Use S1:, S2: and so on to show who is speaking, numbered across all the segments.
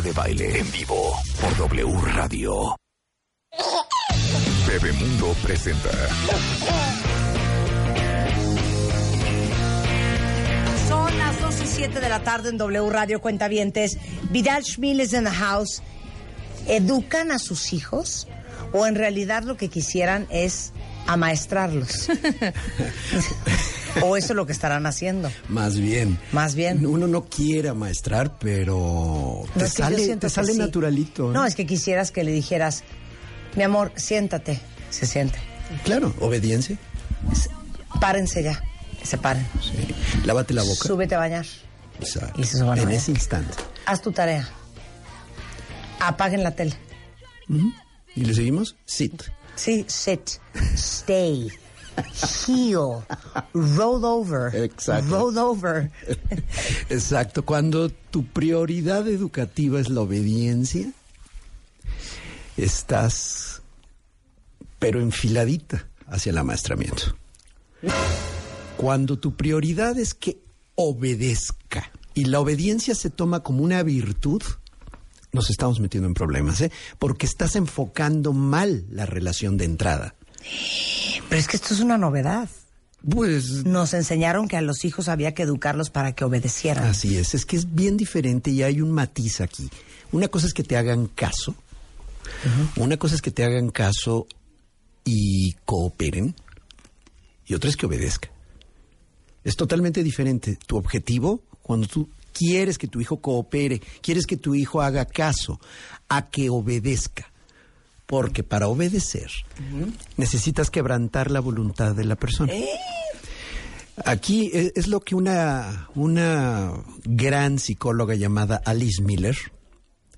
S1: Marta de Baile en vivo por W Radio. Bebemundo presenta.
S2: Son las 2 y 7 de la tarde en W Radio Cuentavientes. Vidal Schmil is in the house. ¿Educan a sus hijos? ¿O en realidad lo que quisieran es amaestrarlos? ¿O eso es lo que estarán haciendo?
S3: Más bien.
S2: Más bien.
S3: Uno no quiere maestrar, pero te sale, te sale naturalito. ¿eh?
S2: No, es que quisieras que le dijeras, mi amor, siéntate. Se siente.
S3: Claro, obediencia.
S2: Párense ya. Se paren.
S3: Sí. Lávate la boca.
S2: Súbete a bañar.
S3: Exacto.
S2: Y se suban a
S3: en
S2: bañar.
S3: ese instante.
S2: Haz tu tarea. Apaguen la tele.
S3: ¿Y le seguimos? Sit.
S2: Sí, sit, stay, heel, roll over,
S3: Exacto.
S2: roll over.
S3: Exacto. Cuando tu prioridad educativa es la obediencia, estás, pero enfiladita hacia el amaestramiento. Cuando tu prioridad es que obedezca y la obediencia se toma como una virtud, nos estamos metiendo en problemas, ¿eh? Porque estás enfocando mal la relación de entrada.
S2: Pero es que esto es una novedad.
S3: Pues
S2: Nos enseñaron que a los hijos había que educarlos para que obedecieran.
S3: Así es, es que es bien diferente y hay un matiz aquí. Una cosa es que te hagan caso, una cosa es que te hagan caso y cooperen, y otra es que obedezca. Es totalmente diferente. Tu objetivo, cuando tú quieres que tu hijo coopere, quieres que tu hijo haga caso, a que obedezca. Porque para obedecer necesitas quebrantar la voluntad de la persona. Aquí es, es lo que una, una gran psicóloga llamada Alice Miller,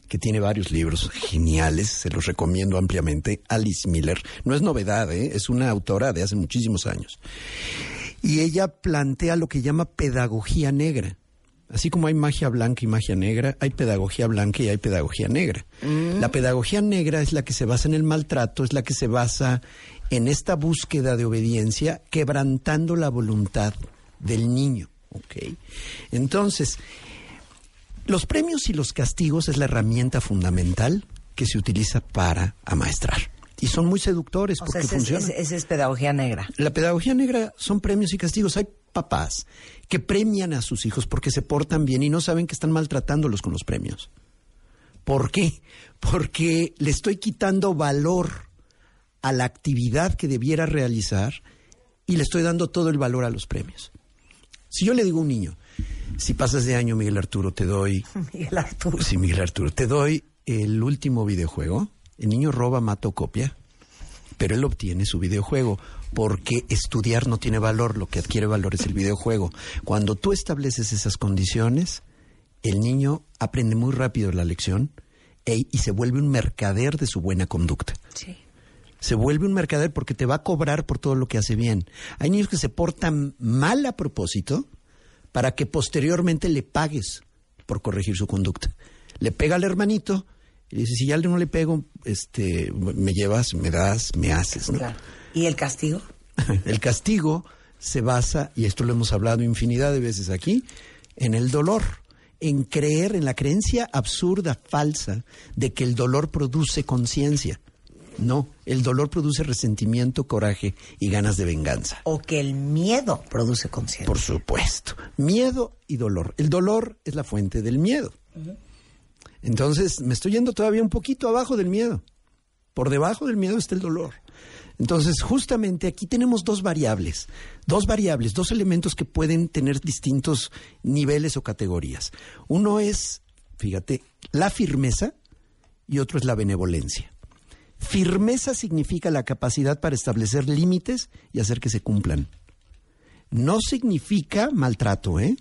S3: que tiene varios libros geniales, se los recomiendo ampliamente, Alice Miller, no es novedad, ¿eh? es una autora de hace muchísimos años. Y ella plantea lo que llama pedagogía negra. Así como hay magia blanca y magia negra, hay pedagogía blanca y hay pedagogía negra. La pedagogía negra es la que se basa en el maltrato, es la que se basa en esta búsqueda de obediencia, quebrantando la voluntad del niño. ¿ok? Entonces, los premios y los castigos es la herramienta fundamental que se utiliza para amaestrar. Y son muy seductores
S2: o
S3: porque
S2: sea,
S3: funcionan.
S2: esa- esa es pedagogía negra.
S3: La pedagogía negra son premios y castigos. Hay papás que premian a sus hijos porque se portan bien y no saben que están maltratándolos con los premios. ¿Por qué? Porque le estoy quitando valor a la actividad que debiera realizar y le estoy dando todo el valor a los premios. Si yo le digo a un niño, si pasas de año, Miguel Arturo, te doy
S2: Miguel Arturo.
S3: Sí, Miguel Arturo. Te doy el último videojuego. El niño roba, mata o copia, pero él obtiene su videojuego porque estudiar no tiene valor, lo que adquiere valor es el videojuego. Cuando tú estableces esas condiciones, el niño aprende muy rápido la lección e- y se vuelve un mercader de su buena conducta.
S2: Sí.
S3: Se vuelve un mercader porque te va a cobrar por todo lo que hace bien. Hay niños que se portan mal a propósito para que posteriormente le pagues por corregir su conducta. Le pega al hermanito y dice, si ya no le pego, este, me llevas, me das, me haces. ¿no?
S2: Claro. ¿Y el castigo?
S3: El castigo se basa, y esto lo hemos hablado infinidad de veces aquí, en el dolor, en creer, en la creencia absurda, falsa, de que el dolor produce conciencia. No, el dolor produce resentimiento, coraje y ganas de venganza.
S2: O que el miedo produce conciencia.
S3: Por supuesto. Miedo y dolor. El dolor es la fuente del miedo. Entonces, me estoy yendo todavía un poquito abajo del miedo. Por debajo del miedo está el dolor. Entonces, justamente aquí tenemos dos variables, dos variables, dos elementos que pueden tener distintos niveles o categorías. Uno es, fíjate, la firmeza y otro es la benevolencia. Firmeza significa la capacidad para establecer límites y hacer que se cumplan. No significa maltrato, ¿eh?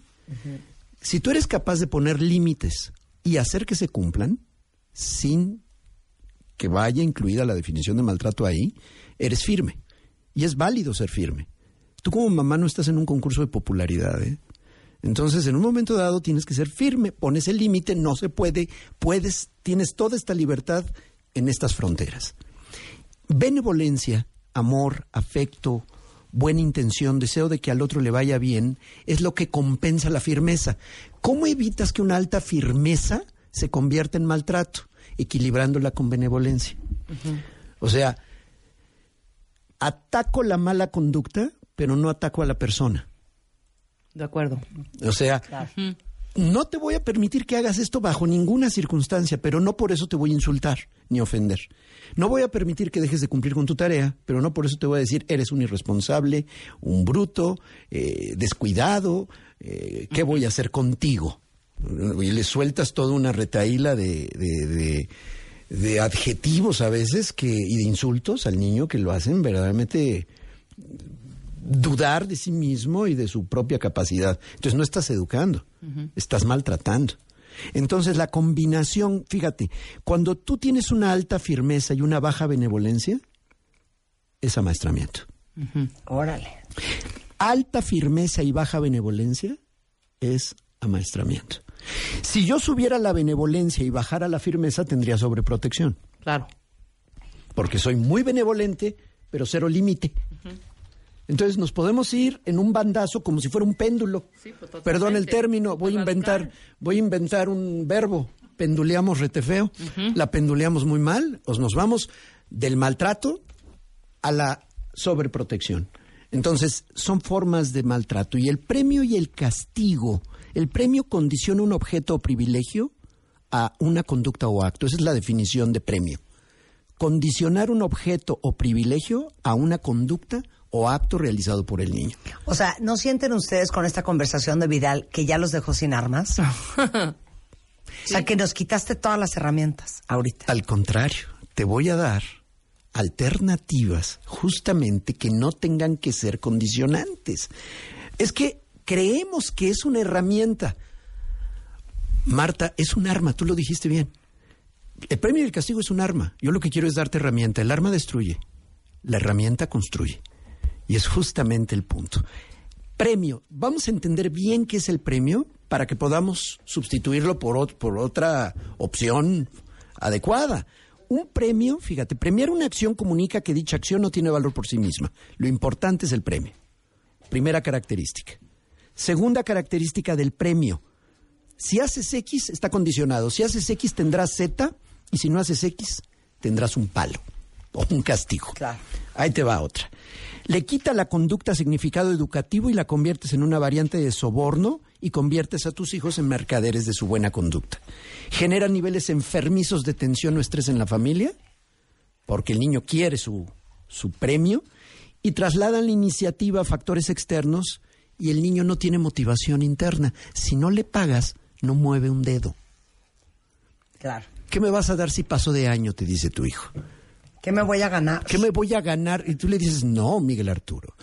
S3: Si tú eres capaz de poner límites y hacer que se cumplan, sin que vaya incluida la definición de maltrato ahí, eres firme. Y es válido ser firme. Tú como mamá no estás en un concurso de popularidad, ¿eh? Entonces, en un momento dado tienes que ser firme, pones el límite, no se puede, puedes, tienes toda esta libertad en estas fronteras. Benevolencia, amor, afecto, buena intención, deseo de que al otro le vaya bien, es lo que compensa la firmeza. ¿Cómo evitas que una alta firmeza se convierte en maltrato, equilibrándola con benevolencia. O sea, ataco la mala conducta, pero no ataco a la persona.
S4: De acuerdo.
S3: O sea, no te voy a permitir que hagas esto bajo ninguna circunstancia, pero no por eso te voy a insultar ni ofender. No voy a permitir que dejes de cumplir con tu tarea, pero no por eso te voy a decir eres un irresponsable, un bruto, eh, descuidado, eh, ¿qué voy a hacer contigo? Y le sueltas toda una retaíla de, de, de, adjetivos a veces que, y de insultos al niño que lo hacen verdaderamente dudar de sí mismo y de su propia capacidad. Entonces no estás educando, estás maltratando. Entonces la combinación, fíjate, cuando tú tienes una alta firmeza y una baja benevolencia, es amaestramiento.
S2: Órale.
S3: Alta firmeza y baja benevolencia es amaestramiento. Si yo subiera la benevolencia y bajara la firmeza, tendría sobreprotección.
S4: Claro.
S3: Porque soy muy benevolente, pero cero límite. Entonces nos podemos ir en un bandazo como si fuera un péndulo.
S4: Sí, pues.
S3: Perdón el término, voy a inventar, voy a inventar un verbo. Penduleamos rete feo, la penduleamos muy mal, os nos vamos del maltrato a la sobreprotección. Entonces, son formas de maltrato. Y el premio y el castigo, el premio condiciona un objeto o privilegio a una conducta o acto. Esa es la definición de premio. Condicionar un objeto o privilegio a una conducta o acto realizado por el niño.
S2: O sea, ¿no sienten ustedes con esta conversación de Vidal que ya los dejó sin armas? o sea, que nos quitaste todas las herramientas ahorita.
S3: Al contrario, te voy a dar alternativas justamente que no tengan que ser condicionantes. Es que creemos que es una herramienta. Marta, es un arma, tú lo dijiste bien. El premio y el castigo es un arma. Yo lo que quiero es darte herramienta. El arma destruye, la herramienta construye. Y es justamente el punto. Premio. Vamos a entender bien qué es el premio para que podamos sustituirlo por, ot- por otra opción adecuada. Un premio, fíjate, premiar una acción comunica que dicha acción no tiene valor por sí misma. Lo importante es el premio. Primera característica. Segunda característica del premio. Si haces X, está condicionado. Si haces X, tendrás Z. Y si no haces X, tendrás un palo o un castigo.
S2: Claro.
S3: Ahí te va otra. Le quita la conducta significado educativo y la conviertes en una variante de soborno y conviertes a tus hijos en mercaderes de su buena conducta. Genera niveles enfermizos de tensión o estrés en la familia, porque el niño quiere su, su premio, y trasladan la iniciativa a factores externos y el niño no tiene motivación interna. Si no le pagas, no mueve un dedo.
S2: Claro.
S3: ¿Qué me vas a dar si paso de año? te dice tu hijo.
S2: ¿Qué me voy a ganar?
S3: ¿Qué me voy a ganar? Y tú le dices, no, Miguel Arturo.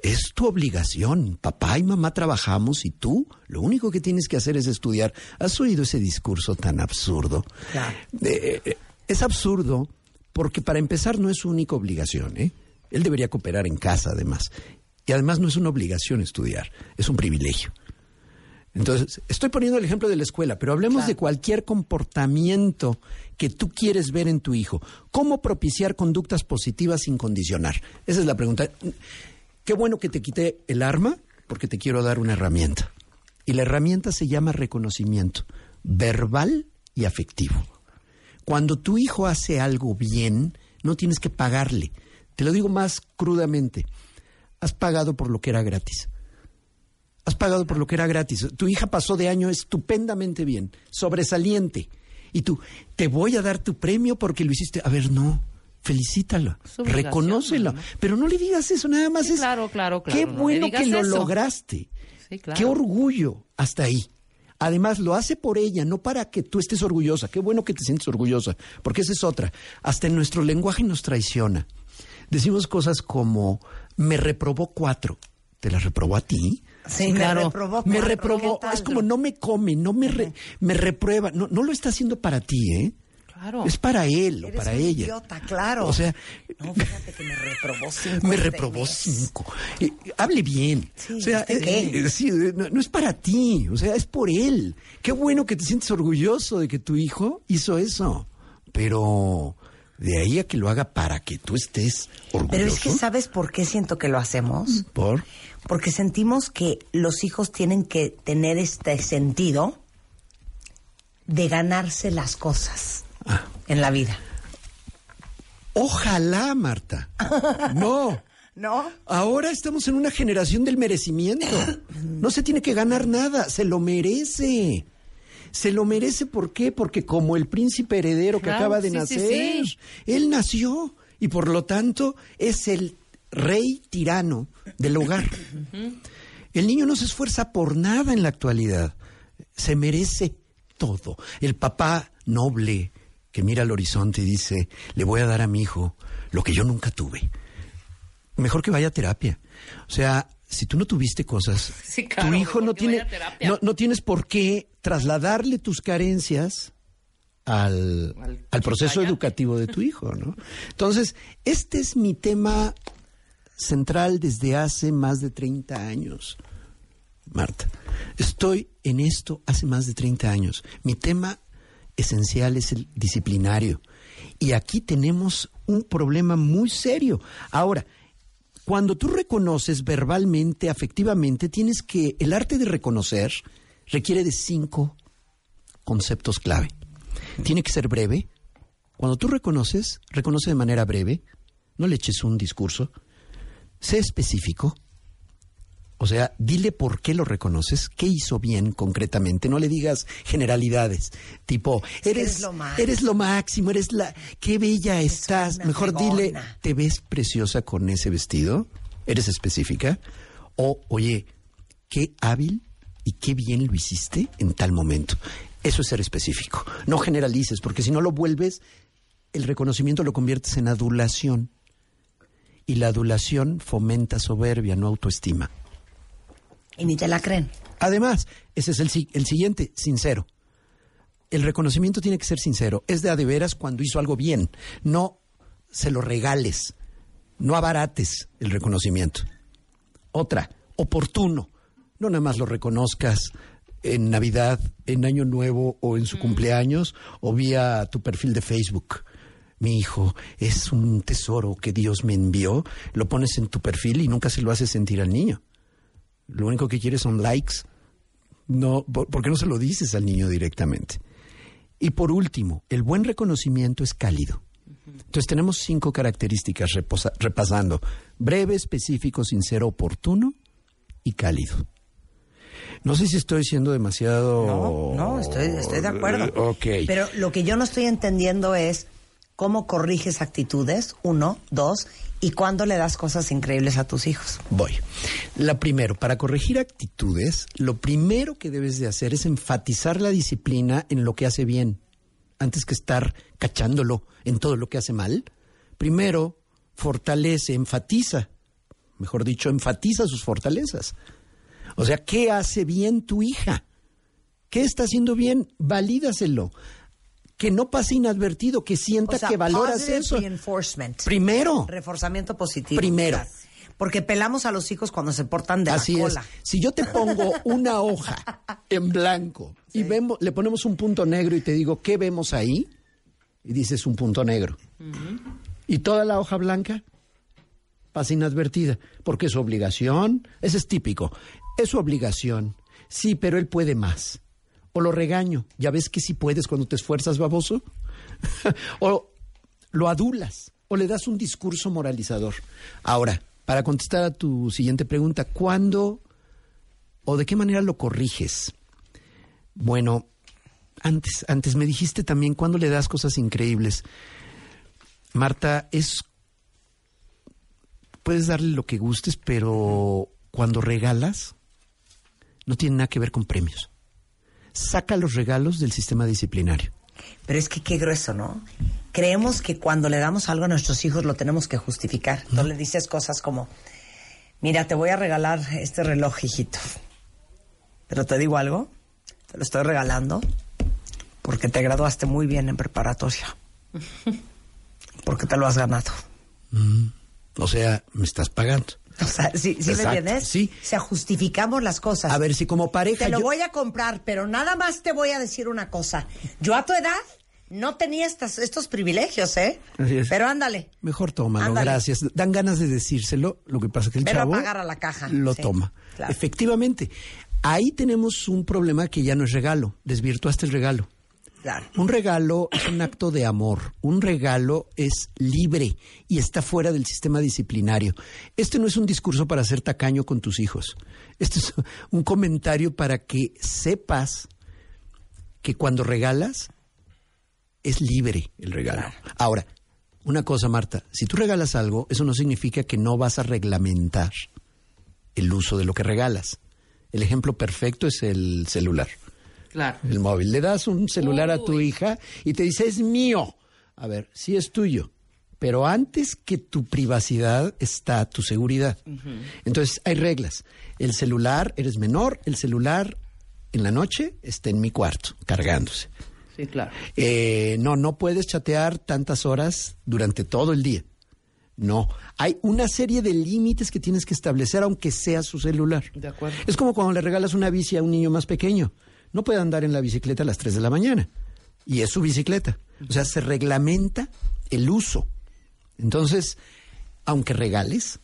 S3: Es tu obligación. Papá y mamá trabajamos y tú lo único que tienes que hacer es estudiar. ¿Has oído ese discurso tan absurdo?
S2: Claro.
S3: Eh, eh, es absurdo porque para empezar no es su única obligación. ¿eh? Él debería cooperar en casa además. Y además no es una obligación estudiar, es un privilegio. Entonces, estoy poniendo el ejemplo de la escuela, pero hablemos
S2: Claro.
S3: de cualquier comportamiento que tú quieres ver en tu hijo. ¿Cómo propiciar conductas positivas sin condicionar? Esa es la pregunta. Qué bueno que te quité el arma, porque te quiero dar una herramienta. Y la herramienta se llama reconocimiento, verbal y afectivo. Cuando tu hijo hace algo bien, no tienes que pagarle. Te lo digo más crudamente. Has pagado por lo que era gratis. Has pagado por lo que era gratis. Tu hija pasó de año estupendamente bien, sobresaliente. Y tú, te voy a dar tu premio porque lo hiciste. A ver, no. Felicítala, reconócela,
S4: ¿no?
S3: pero no le digas eso, nada más
S4: Sí,
S3: es
S4: claro, claro, claro,
S3: qué
S4: no
S3: bueno que lo lograste.
S4: Sí, claro.
S3: Qué orgullo hasta ahí. Además, lo hace por ella, no para que tú estés orgullosa. Qué bueno que te sientes orgullosa, porque esa es otra. Hasta en nuestro lenguaje nos traiciona. Decimos cosas como, me reprobó cuatro. ¿Te las reprobó a ti?
S2: Sí,
S4: claro.
S2: me reprobó.
S3: me reprobó. Es como, no me come, no me, re- me reprueba. No, no lo está haciendo para ti, ¿eh?
S4: Claro.
S3: Es para él o
S2: Eres
S3: para
S2: un
S3: ella.
S2: idiota, claro.
S3: O sea,
S2: No, fíjate que me reprobó cinco.
S3: me
S2: este
S3: reprobó cinco. Eh, hable bien.
S2: Sí,
S3: o sea, eh, eh, sí, eh, no, no es para ti, o sea, es por él. Qué bueno que te sientes orgulloso de que tu hijo hizo eso. Pero de ahí a que lo haga para que tú estés orgulloso.
S2: Pero es que, ¿sabes por qué siento que lo hacemos?
S3: Por
S2: Porque sentimos que los hijos tienen que tener este sentido de ganarse las cosas
S3: Ah.
S2: en la vida?
S3: Ojalá, Marta. No.
S2: ¿No?
S3: Ahora estamos en una generación del merecimiento. No se tiene que ganar nada, se lo merece. Se lo merece, ¿por qué? Porque como el príncipe heredero que
S4: Claro,
S3: acaba de
S4: sí, sí,
S3: nacer,
S4: sí.
S3: él nació y por lo tanto es el rey tirano del hogar. El niño no se esfuerza por nada en la actualidad. Se merece todo. El papá noble que mira al horizonte y dice, le voy a dar a mi hijo lo que yo nunca tuve. Mejor que vaya a terapia. O sea, si tú no tuviste cosas,
S4: Sí, claro,
S3: tu hijo no tiene, no, no tienes por qué trasladarle tus carencias al,
S4: Al
S3: al proceso educativo de tu hijo, ¿no? Entonces, este es mi tema central desde hace más de 30 años, Marta. Estoy en esto hace más de 30 años. Mi tema esencial es el disciplinario. Y aquí tenemos un problema muy serio. Ahora, cuando tú reconoces verbalmente, afectivamente, tienes que, el arte de reconocer requiere de cinco conceptos clave. Tiene que ser breve. Cuando tú reconoces, reconoce de manera breve. No le eches un discurso. Sé específico. O sea, dile por qué lo reconoces, qué hizo bien concretamente. No le digas generalidades, tipo, eres,
S2: eres lo máximo.
S3: eres lo máximo, eres la, qué bella estás. Mejor dile, ¿te ves preciosa con ese vestido? ¿Eres específica? O, oye, qué hábil y qué bien lo hiciste en tal momento. Eso es ser específico. No generalices, porque si no lo vuelves, el reconocimiento lo conviertes en adulación. Y la adulación fomenta soberbia, no autoestima.
S2: Y ni te la creen.
S3: Además, ese es el, el siguiente, sincero. El reconocimiento tiene que ser sincero. Es de a de veras cuando hizo algo bien. No se lo regales. No abarates el reconocimiento. Otra, oportuno. No nada más lo reconozcas en Navidad, en Año Nuevo o en su cumpleaños o vía tu perfil de Facebook. Mi hijo es un tesoro que Dios me envió. Lo pones en tu perfil y nunca se lo haces sentir al niño. Lo único que quiere son likes. No, ¿por, qué no se lo dices al niño directamente? Y por último, el buen reconocimiento es cálido. Entonces tenemos cinco características reposa- repasando. Breve, específico, sincero, oportuno y cálido. No sé si estoy siendo demasiado...
S2: No, no, estoy, estoy de acuerdo.
S3: Eh, Ok.
S2: Pero lo que yo no estoy entendiendo es cómo corriges actitudes, uno, dos, y cuándo le das cosas increíbles a tus hijos.
S3: Voy. La primero, para corregir actitudes, lo primero que debes de hacer es enfatizar la disciplina en lo que hace bien, antes que estar cachándolo en todo lo que hace mal. Primero, fortalece, enfatiza, mejor dicho, enfatiza sus fortalezas. O sea, ¿qué hace bien tu hija? ¿Qué está haciendo bien? Valídaselo. Que no pase inadvertido, que sienta
S2: O sea,
S3: que valoras eso.
S2: reinforcement.
S3: Primero.
S2: Reforzamiento positivo.
S3: Primero.
S2: Claro. Porque pelamos a los hijos cuando se portan de
S3: Así
S2: la
S3: es. Si yo te pongo una hoja en blanco y vemos, le ponemos un punto negro y te digo, ¿qué vemos ahí? Y dices un punto negro. Y toda la hoja blanca pasa inadvertida, porque es su obligación, ese es típico, es su obligación. Sí, pero él puede más. O lo regaño, ya ves que sí puedes cuando te esfuerzas, baboso. o lo adulas, o le das un discurso moralizador. Ahora, para contestar a tu siguiente pregunta, ¿cuándo o de qué manera lo corriges? Bueno, antes, antes me dijiste también cuándo le das cosas increíbles. Marta, es puedes darle lo que gustes, pero cuando regalas no tiene nada que ver con premios. Saca los regalos del sistema disciplinario.
S2: Pero es que qué grueso, ¿no? Creemos que cuando le damos algo a nuestros hijos lo tenemos que justificar. Entonces le dices cosas como, mira, te voy a regalar este reloj, hijito. Pero te digo algo, te lo estoy regalando porque te graduaste muy bien en preparatoria. Porque te lo has ganado.
S3: O sea, me estás pagando.
S2: O sea, ¿sí, sí me entiendes?
S3: sí.
S2: O sea, justificamos las cosas.
S3: A ver si como pareja
S2: Te lo
S3: yo-
S2: voy a comprar, pero nada más te voy a decir una cosa. Yo a tu edad no tenía estas, estos privilegios, ¿eh?
S3: Así es.
S2: Pero ándale.
S3: Mejor tómalo,
S2: Ándale.
S3: gracias. Dan ganas de decírselo, lo que pasa es que el
S2: a
S3: chavo
S2: pagar a la caja.
S3: lo
S2: Sí,
S3: toma.
S2: claro.
S3: Efectivamente, ahí tenemos un problema que ya no es regalo, desvirtuaste el regalo.
S2: Claro.
S3: Un regalo es un acto de amor. Un regalo es libre y está fuera del sistema disciplinario. Este no es un discurso para ser tacaño con tus hijos. Este es un comentario para que sepas que cuando regalas es libre el regalo. Ahora, una cosa, Marta, si tú regalas algo, eso no significa que no vas a reglamentar el uso de lo que regalas. El ejemplo perfecto es el celular.
S4: Claro.
S3: El móvil. Le das un celular a tu hija y te dice, es mío. A ver, sí es tuyo. Pero antes que tu privacidad está tu seguridad. Entonces, hay reglas. El celular, eres menor, el celular en la noche está en mi cuarto, cargándose.
S4: Sí, claro.
S3: Eh, no, no puedes chatear tantas horas durante todo el día. No, hay una serie de límites que tienes que establecer aunque sea su celular.
S4: De acuerdo.
S3: Es como cuando le regalas una bici a un niño más pequeño. No puede andar en la bicicleta a las 3 de la mañana. Y es su bicicleta. O sea, se reglamenta el uso. Entonces, aunque regales,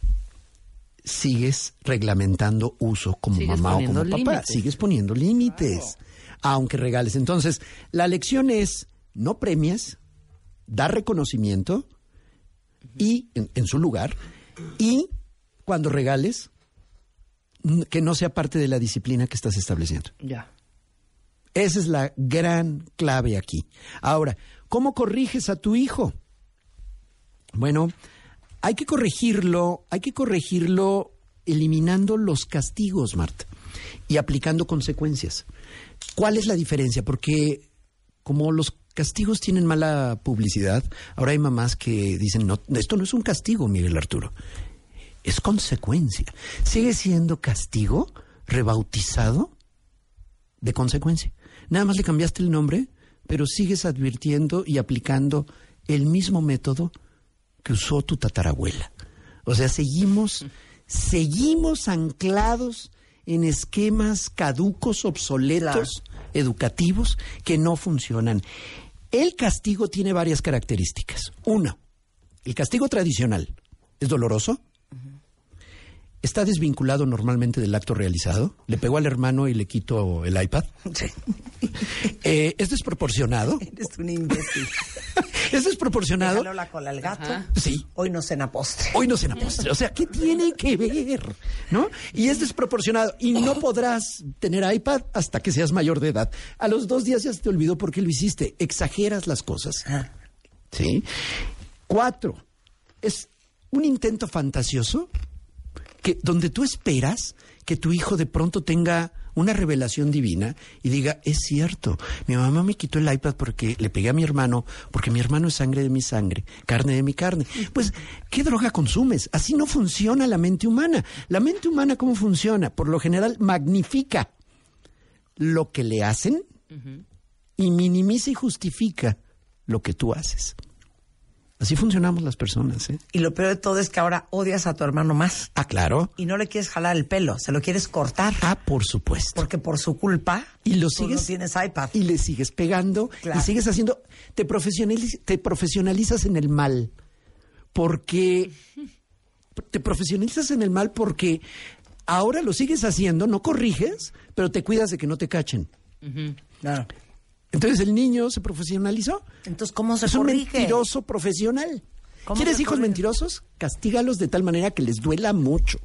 S3: sigues reglamentando uso como mamá o como papá. Sigues poniendo límites. Aunque regales. Entonces, la lección es, no premias, da reconocimiento y en, en su lugar y cuando regales que no sea parte de la disciplina que estás estableciendo.
S4: Ya.
S3: Esa es la gran clave aquí. Ahora, ¿cómo corriges a tu hijo? Bueno, hay que corregirlo, hay que corregirlo eliminando los castigos, Marta, y aplicando consecuencias. ¿Cuál es la diferencia? Porque como los castigos tienen mala publicidad, ahora hay mamás que dicen, no, esto no es un castigo, Miguel Arturo, es consecuencia. Sigue siendo castigo rebautizado de consecuencia. Nada más le cambiaste el nombre, pero sigues advirtiendo y aplicando el mismo método que usó tu tatarabuela. O sea, seguimos, seguimos anclados en esquemas caducos, obsoletos, educativos, que no funcionan. El castigo tiene varias características. Uno, el castigo tradicional es doloroso, está desvinculado normalmente del acto realizado. Le pegó al hermano y le quito el iPad.
S2: Sí.
S3: Eh, es desproporcionado.
S2: Eres un imbécil.
S3: Es desproporcionado.
S2: Déjalo la cola al gato.
S3: Sí.
S2: Hoy no cena postre.
S3: Hoy no cena postre. O sea, ¿qué tiene que ver? ¿No? Y es desproporcionado. Y no podrás tener iPad hasta que seas mayor de edad. A los dos días ya se te olvidó por qué lo hiciste. Exageras las cosas.
S2: Ah.
S3: ¿Sí? Cuatro. Es un intento fantasioso que donde tú esperas que tu hijo de pronto tenga una revelación divina y diga, es cierto, mi mamá me quitó el iPad porque le pegué a mi hermano, porque mi hermano es sangre de mi sangre, carne de mi carne. Pues, ¿qué droga consumes? Así no funciona la mente humana. La mente humana, ¿cómo funciona? Por lo general, magnifica lo que le hacen y minimiza y justifica lo que tú haces. Así funcionamos las personas, ¿eh?
S2: Y lo peor de todo es que ahora odias a tu hermano más.
S3: Ah, claro.
S2: Y no le quieres jalar el pelo, se lo quieres cortar.
S3: Ah, por supuesto.
S2: Porque por su culpa
S3: y lo
S2: tú
S3: sigues
S2: no tienes iPad.
S3: y le sigues pegando
S2: Claro.
S3: y sigues haciendo te profesionaliz- te profesionalizas en el mal porque te profesionalizas en el mal porque ahora lo sigues haciendo no corriges pero te cuidas de que no te cachen
S2: Claro.
S3: Entonces el niño se profesionalizó
S2: Entonces, ¿cómo se
S3: es un mentiroso profesional
S2: ¿Cómo
S3: ¿Quieres hijos
S2: corrige?
S3: mentirosos? Castígalos de tal manera que les duela mucho.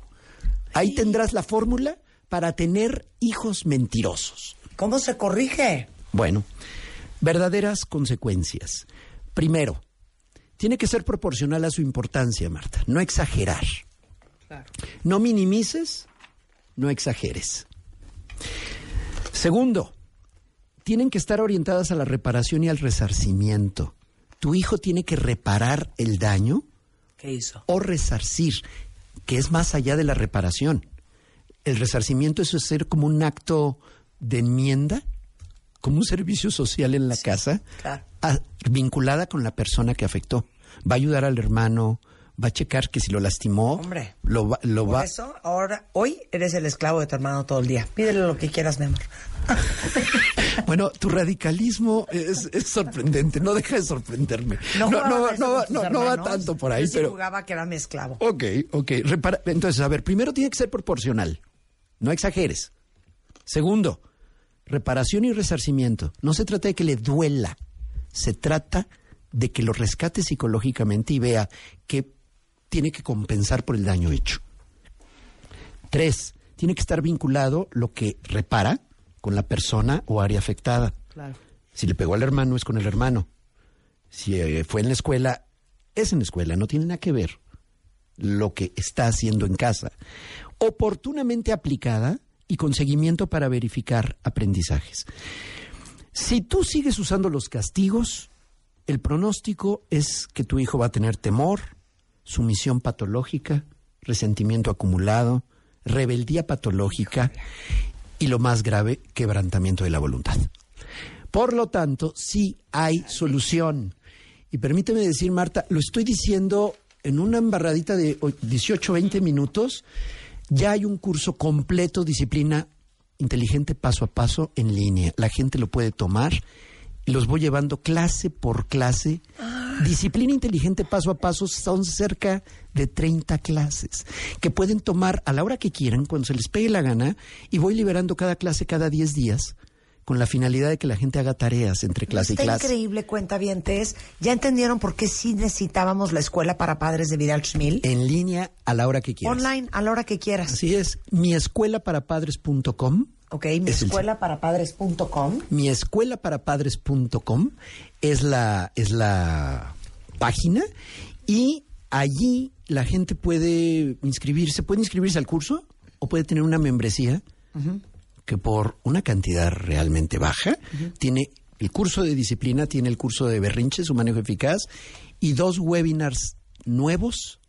S3: Ahí tendrás la fórmula para tener hijos mentirosos.
S2: ¿Cómo se corrige?
S3: Bueno, verdaderas consecuencias. Primero, tiene que ser proporcional a su importancia, Marta. No exagerar.
S4: Claro.
S3: No minimices, no exageres. Segundo, tienen que estar orientadas a la reparación y al resarcimiento. Tu hijo tiene que reparar el daño
S2: ¿Qué hizo?
S3: o resarcir, que es más allá de la reparación. El resarcimiento es ser como un acto de enmienda, como un servicio social en la casa,
S2: claro.
S3: a- vinculada con la persona que afectó. Va a ayudar al hermano, va a checar que si lo lastimó,
S2: Hombre.
S3: lo va, lo
S2: Por
S3: va
S2: eso, ahora, hoy eres el esclavo de tu hermano todo el día. Pídele lo que quieras, mi amor.
S3: Bueno, tu radicalismo es, es sorprendente, no deja de sorprenderme. No, va- no- tanto por ahí,
S2: Yo sí
S3: pero...
S2: jugaba que era mi esclavo.
S3: Ok, ok. Repara- Entonces, a ver, primero tiene que ser proporcional. No exageres. Segundo, reparación y resarcimiento. No se trata de que le duela, se trata de que lo rescate psicológicamente y vea que tiene que compensar por el daño hecho. Tres, tiene que estar vinculado lo que repara con la persona o área afectada.
S4: Claro.
S3: Si le pegó al hermano, es con el hermano. Si eh, fue en la escuela, es en la escuela, no tiene nada que ver lo que está haciendo en casa. Oportunamente aplicada y con seguimiento para verificar aprendizajes. Si tú sigues usando los castigos, el pronóstico es que tu hijo va a tener temor, sumisión patológica, resentimiento acumulado, rebeldía patológica y lo más grave, quebrantamiento de la voluntad. Por lo tanto, sí hay solución. Y permíteme decir, Marta, lo estoy diciendo en una embarradita de 18, 20 minutos. Ya hay un curso completo, disciplina inteligente paso a paso en línea. La gente lo puede tomar los voy llevando clase por clase. Disciplina inteligente paso a paso son cerca de 30 clases que pueden tomar a la hora que quieran, cuando se les pegue la gana, y voy liberando cada clase cada 10 días con la finalidad de que la gente haga tareas entre clase
S2: Está
S3: y clase.
S2: increíble, cuentavientes. ¿Ya entendieron por qué sí necesitábamos la escuela para padres de Vidal Schmil?
S3: En línea a la hora que quieras.
S2: Online, a la hora que quieras.
S3: Así es, miescuelaparapadres.com.
S2: Ok, mi
S3: Es el-
S2: escuela para padres.com.
S3: miescuelaparapadres.com es la, es la página y allí la gente puede inscribirse, puede inscribirse al curso o puede tener una membresía que por una cantidad realmente baja tiene el curso de disciplina, tiene el curso de berrinche, su manejo eficaz y dos webinars nuevos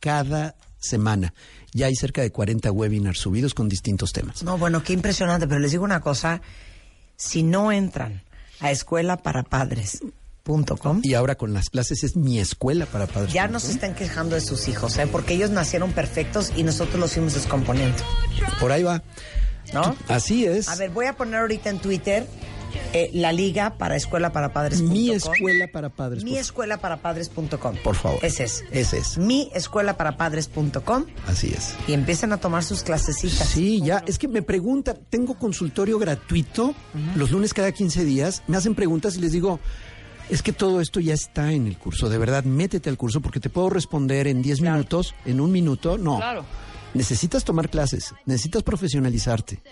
S3: cada semana. Ya hay cerca de 40 webinars subidos con distintos temas.
S2: No, bueno, qué impresionante, pero les digo una cosa, si no entran a escuelaparapadres.com,
S3: Y ahora con las clases es mi escuela para padres.
S2: ya no se están quejando de sus hijos, ¿eh? porque ellos nacieron perfectos y nosotros los fuimos descomponiendo,
S3: Por ahí va.
S2: ¿no?
S3: Así es.
S2: A ver, voy a poner ahorita en Twitter eh, la liga para escuelaparapadres.com.
S3: mi escuela para padres.
S2: Mi
S3: por-
S2: escuelaparapadres.com.
S3: Por favor.
S2: Ese es.
S3: Ese es.
S2: Mi escuelaparapadres.com
S3: Así es.
S2: y empiecen a tomar sus clasecitas.
S3: Sí, ya. Es que me preguntan, tengo consultorio gratuito los lunes cada 15 días. Me hacen preguntas y les digo, es que todo esto ya está en el curso. De verdad, métete al curso porque te puedo responder en 10 minutos, en un minuto. No.
S4: Claro.
S3: Necesitas tomar clases, necesitas profesionalizarte.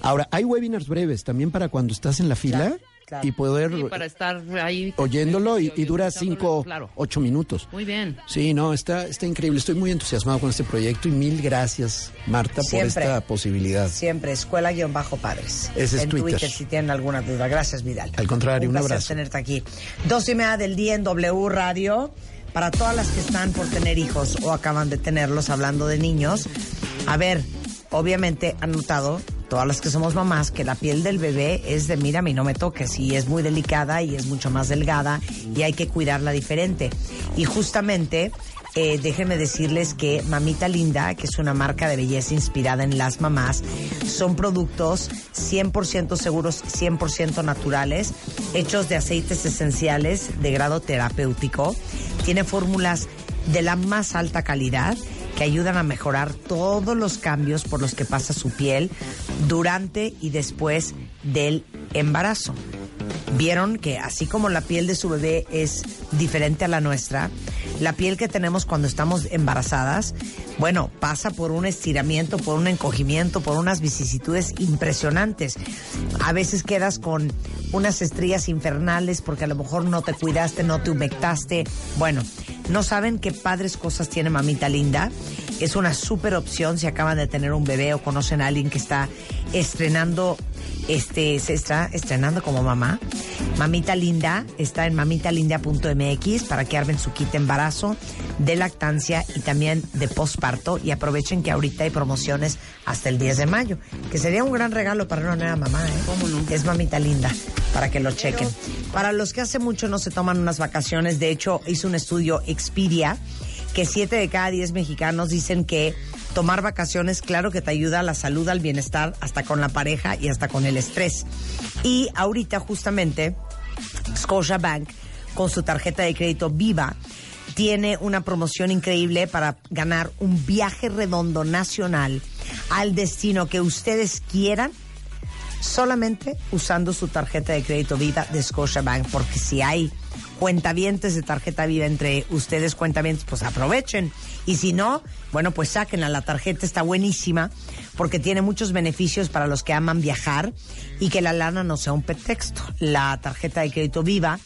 S3: Ahora, hay webinars breves también para cuando estás en la fila
S2: claro.
S3: y poder
S4: Sí, para estar ahí.
S3: oyéndolo y, y dura cinco,
S4: Claro.
S3: ocho minutos.
S4: Muy bien.
S3: Sí, no, está, está increíble. Estoy muy entusiasmado con este proyecto y mil gracias, Marta,
S2: Siempre.
S3: por esta posibilidad.
S2: Siempre, escuela-padres.
S3: Ese es
S2: en
S3: Twitter.
S2: si tienen alguna duda. Gracias, Vidal.
S3: Al contrario, un
S2: placer
S3: abrazo.
S2: tenerte aquí. Dos y media del día en W Radio. Para todas las que están por tener hijos o acaban de tenerlos, hablando de niños. A ver, obviamente han notado, todas las que somos mamás, que la piel del bebé es de mírame no me toques. Y es muy delicada y es mucho más delgada y hay que cuidarla diferente. Y justamente eh, déjenme decirles que Mamita Linda, que es una marca de belleza inspirada en las mamás, son productos 100% seguros, 100% naturales, hechos de aceites esenciales de grado terapéutico. Tiene fórmulas de la más alta calidad que ayudan a mejorar todos los cambios por los que pasa su piel durante y después del embarazo. Vieron que así como la piel de su bebé es diferente a la nuestra, la piel que tenemos cuando estamos embarazadas, bueno, pasa por un estiramiento, por un encogimiento, por unas vicisitudes impresionantes. A veces quedas con unas estrías infernales porque a lo mejor no te cuidaste, no te humectaste. Bueno, no saben qué padres cosas tiene mamita linda. Es una súper opción si acaban de tener un bebé o conocen a alguien que está estrenando este se está estrenando como mamá. Mamita Linda está en mamitalinda.mx para que armen su kit de embarazo, de lactancia y también de posparto y aprovechen que ahorita hay promociones hasta el 10 de mayo, que sería un gran regalo para una nueva mamá, ¿eh?
S4: ¿Cómo no?
S2: Es Mamita Linda, para que lo chequen. Para los que hace mucho no se toman unas vacaciones, de hecho hizo un estudio Expedia que 7 de cada 10 mexicanos dicen que tomar vacaciones, claro que te ayuda a la salud, al bienestar, hasta con la pareja y hasta con el estrés. Y ahorita justamente Scotiabank con su tarjeta de crédito Viva tiene una promoción increíble para ganar un viaje redondo nacional al destino que ustedes quieran solamente usando su tarjeta de crédito Viva de Scotiabank, porque si hay cuentavientes de tarjeta Viva entre ustedes cuentavientes, pues aprovechen. Y si no, bueno, pues sáquenla. La tarjeta está buenísima porque tiene muchos beneficios para los que aman viajar y que la lana no sea un pretexto. La tarjeta de crédito Viva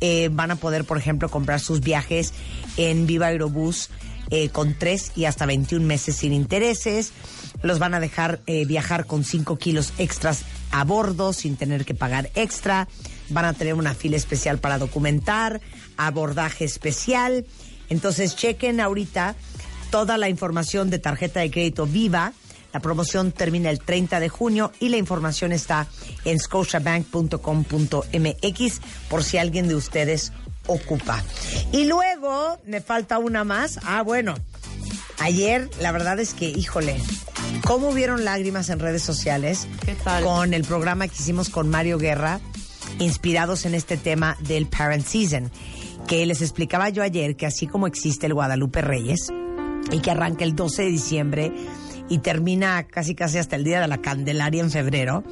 S2: eh, van a poder, por ejemplo, comprar sus viajes en Viva Aerobús eh, con 3 y hasta 21 meses sin intereses. Los van a dejar eh, viajar con 5 kilos extras a bordo sin tener que pagar extra. Van a tener una fila especial para documentar, abordaje especial. Entonces chequen ahorita toda la información de tarjeta de crédito viva. La promoción termina el 30 de junio y la información está en scotiabank.com.mx por si alguien de ustedes ocupa. Y luego me falta una más. Ah, bueno. Ayer, la verdad es que, híjole, ¿cómo hubieron lágrimas en redes sociales
S4: ¿Qué tal?
S2: con el programa que hicimos con Mario Guerra, inspirados en este tema del Parent Season? Que les explicaba yo ayer que así como existe el Guadalupe Reyes y que arranca el 12 de diciembre y termina casi casi hasta el día de la Candelaria en febrero,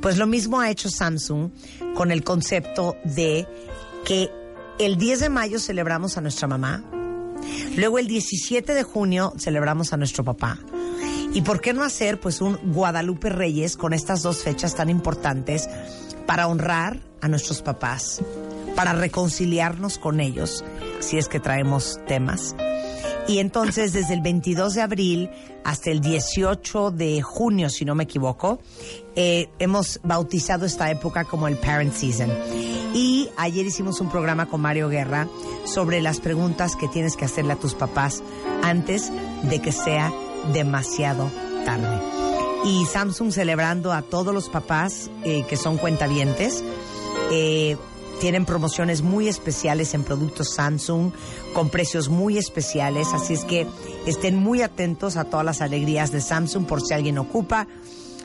S2: pues lo mismo ha hecho Samsung con el concepto de que el 10 de mayo celebramos a nuestra mamá, luego el 17 de junio celebramos a nuestro papá. ¿Y por qué no hacer pues un Guadalupe Reyes con estas dos fechas tan importantes para honrar a nuestros papás, para reconciliarnos con ellos, si es que traemos temas? Y entonces desde el 22 de abril hasta el 18 de junio, si no me equivoco, eh, hemos bautizado esta época como el Parent Season. Y ayer hicimos un programa con Mario Guerra sobre las preguntas que tienes que hacerle a tus papás antes de que sea demasiado tarde. Y Samsung celebrando a todos los papás eh, que son cuentavientes. Eh, tienen promociones muy especiales en productos Samsung con precios muy especiales, así es que estén muy atentos a todas las alegrías de Samsung por si alguien ocupa.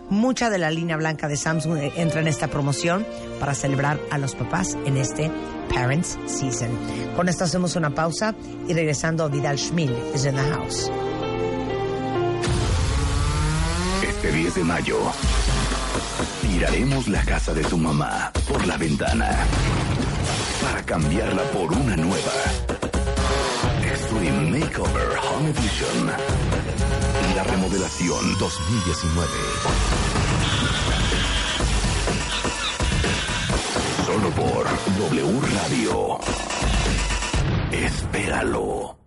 S2: Mucha de la línea blanca de Samsung eh, entra en esta promoción para celebrar a los papás en este Parents Season. Con esto hacemos una pausa y regresando Vidal Schmil is in the house.
S1: Este 10 de mayo, tiraremos la casa de tu mamá por la ventana para cambiarla por una nueva. Extreme Makeover Home Edition. La remodelación 2019. Solo por W Radio. Espéralo.